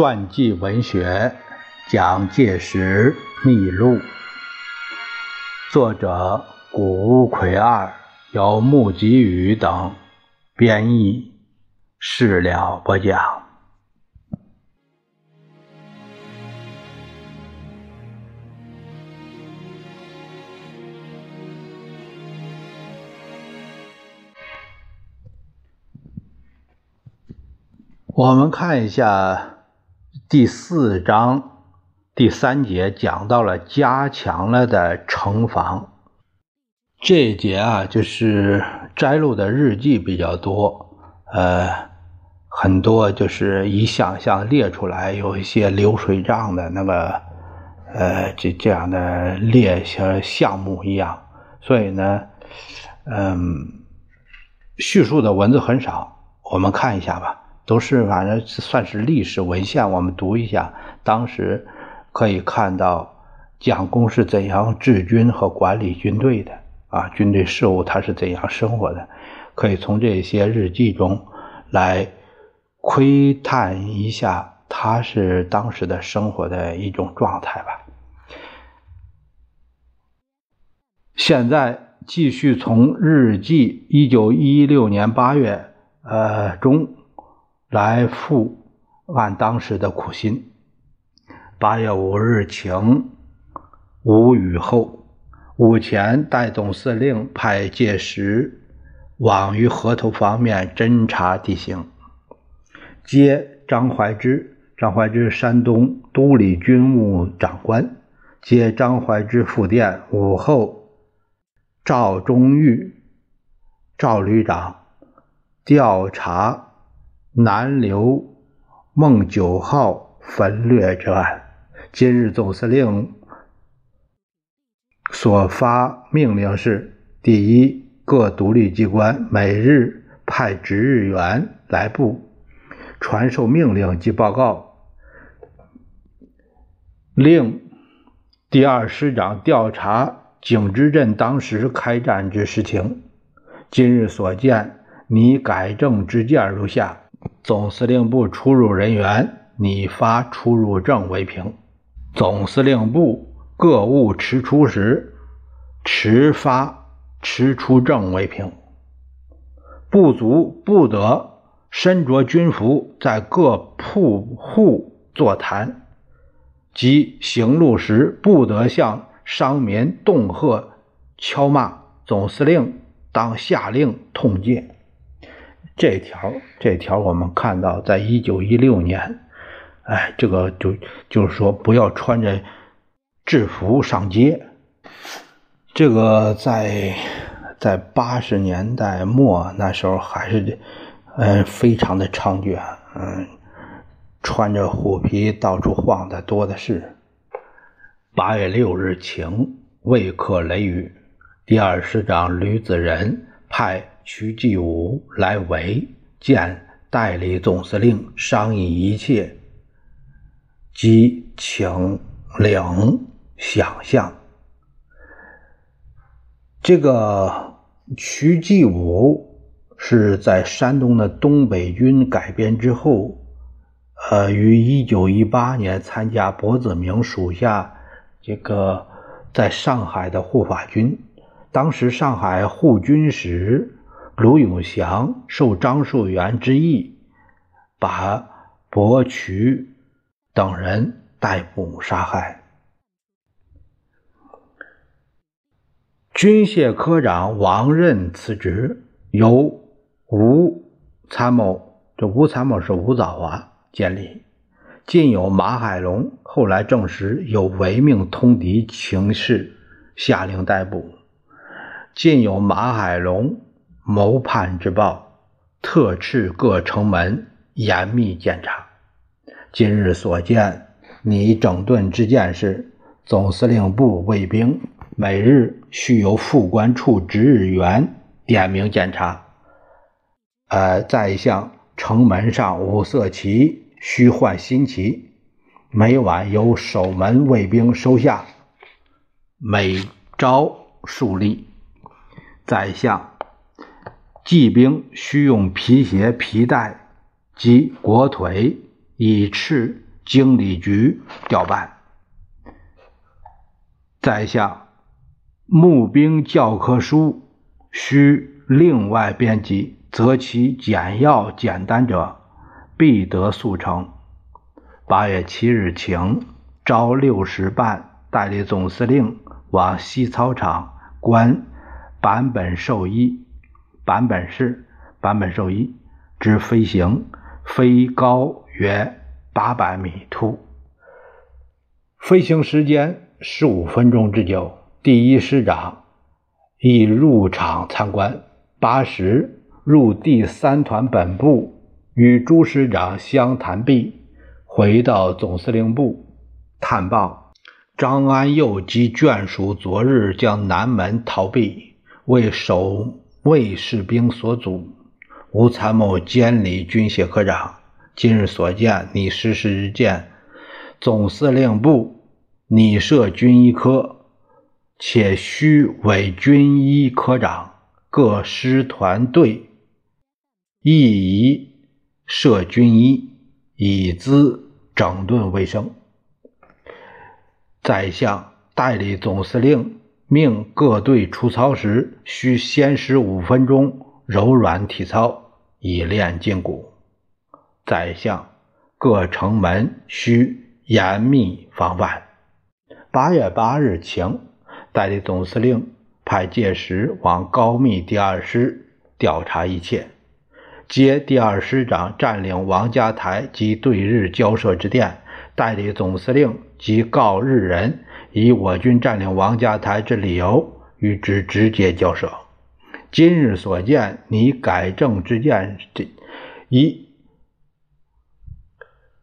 传记文学《蒋介石秘录》，作者谷乌奎二，由木吉宇等编译，事了不讲。我们看一下。第四章第三节讲到了加强了的城防，这一节啊就是摘录的日记比较多，呃，很多就是一项项列出来，有一些流水账的那个，呃，这这样的列些项目一样，所以呢，嗯，叙述的文字很少，我们看一下吧。都是反正算是历史文献，我们读一下。当时可以看到蒋公是怎样治军和管理军队的啊，军队事务他是怎样生活的，可以从这些日记中来窥探一下他是当时的生活的一种状态吧。现在继续从日记一九一六年八月呃中。来复按当时的苦心。八月五日晴，无雨后，午前代总司令派介石往于河头方面侦察地形，接张怀之。张怀之山东都理军务长官，接张怀之复电。午后，赵忠玉、赵旅长调查。南流孟九号焚掠之案，今日总司令所发命令是：第一，各独立机关每日派值日员来部传授命令及报告；令第二师长调查景之镇当时开战之实情。今日所见，拟改正之件如下。总司令部出入人员，拟发出入证为凭；总司令部各务迟出时，迟发迟出证为凭。部族不得身着军服在各铺户座谈，即行路时不得向商民恫吓、敲骂。总司令当下令痛戒。这条，这条我们看到，在一九一六年，哎，这个就就是说，不要穿着制服上街。这个在在八十年代末那时候还是，嗯，非常的猖獗，嗯，穿着虎皮到处晃的多的是。八月六日晴，未克雷雨。第二师长吕子仁派。徐继武来围见代理总司令，商议一切，即请领想象。这个徐继武是在山东的东北军改编之后，呃，于一九一八年参加薄子明属下这个在上海的护法军，当时上海护军使。卢永祥受张树元之意，把伯渠等人逮捕杀害。军械科长王任辞职，由吴参谋，这吴参谋是吴藻华建立。晋有马海龙，后来证实有违命通敌情事，下令逮捕。晋有马海龙。谋叛之报，特斥各城门严密检查。今日所见，你整顿之件是：总司令部卫兵每日须由副官处值日员点名检查。呃，再向城门上五色旗须换新旗，每晚由守门卫兵收下，每朝数粒。再向。骑兵需用皮鞋、皮带及裹腿，以赤经理局调办。在下募兵教科书需另外编辑，则其简要简单者，必得速成。八月七日晴，朝六十半代理总司令往西操场观版本兽医，版本是版本兽医之飞行，飞高约八百米突，飞行时间。十五分钟之久，第一师长已入场参观。八时入第三团本部，与朱师长相谈毕，回到总司令部探报：张安佑及眷属昨日将南门逃避，为守卫士兵所阻。吴参谋监理军械科长今日所见，你实施日见。总司令部。拟设军医科，且需委军医科长，各师团队亦宜设军医，以资整顿卫生。宰相代理总司令命各队出操时，需先施五分钟柔软体操，以练筋骨。宰相各城门需严密防范。八月八日晴，代理总司令派介石往高密第二师调查一切，接第二师长占领王家台及对日交涉之电。代理总司令即告日人以我军占领王家台之理由与之直接交涉。今日所见，你改正之见这一，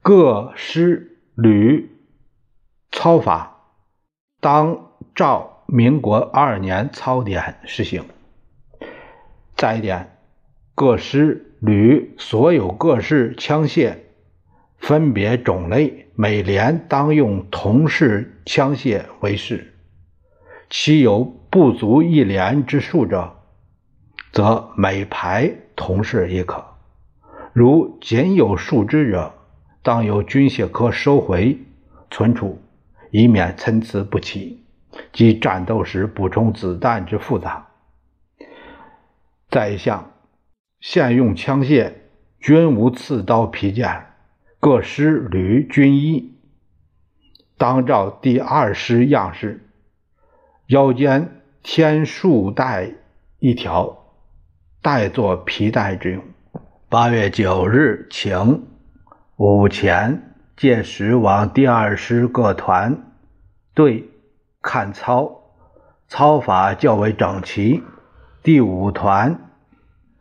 各师旅操法。当照民国二年操典实行。再一点，各师旅所有各式枪械分别种类，每连当用同式枪械为式。其有不足一连之数者，则每排同式亦可。如仅有数支者，当由军械科收回存储。以免参差不齐，及战斗时补充子弹之复杂。再一项，现用枪械均无刺刀皮件，各师旅军医当照第二师样式，腰间添束带一条，带作皮带之用。八月九日晴，午前。届时往第二师各团队看操，操法较为整齐。第五团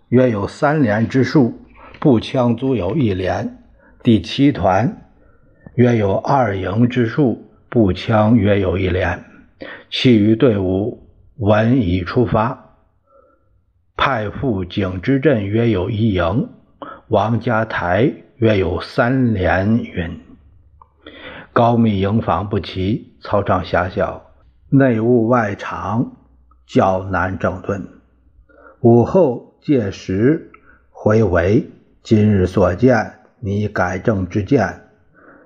约有三连之数，步枪足有一连。第七团约有二营之数，步枪约有一连。其余队伍闻已出发，派赴景之镇约有一营，王家台约有三连云。高密营房不齐，操场狭小，内务外场较难整顿。午后届时回围今日所见，你改正之见。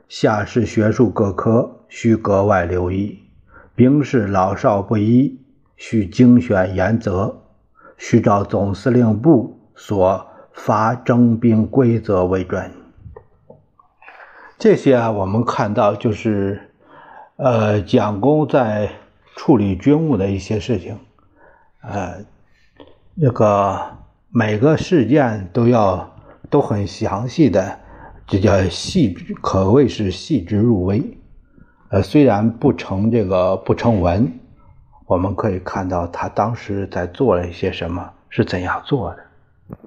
下士学术各科需格外留意，兵士老少不一，需精选严择，需照总司令部所发征兵规则为准。这些啊，我们看到就是，呃，蒋公在处理军务的一些事情，呃，那个每个事件都要都很详细的，这叫细致，可谓是细致入微。呃，虽然不成这个不成文，我们可以看到他当时在做了一些什么，是怎样做的。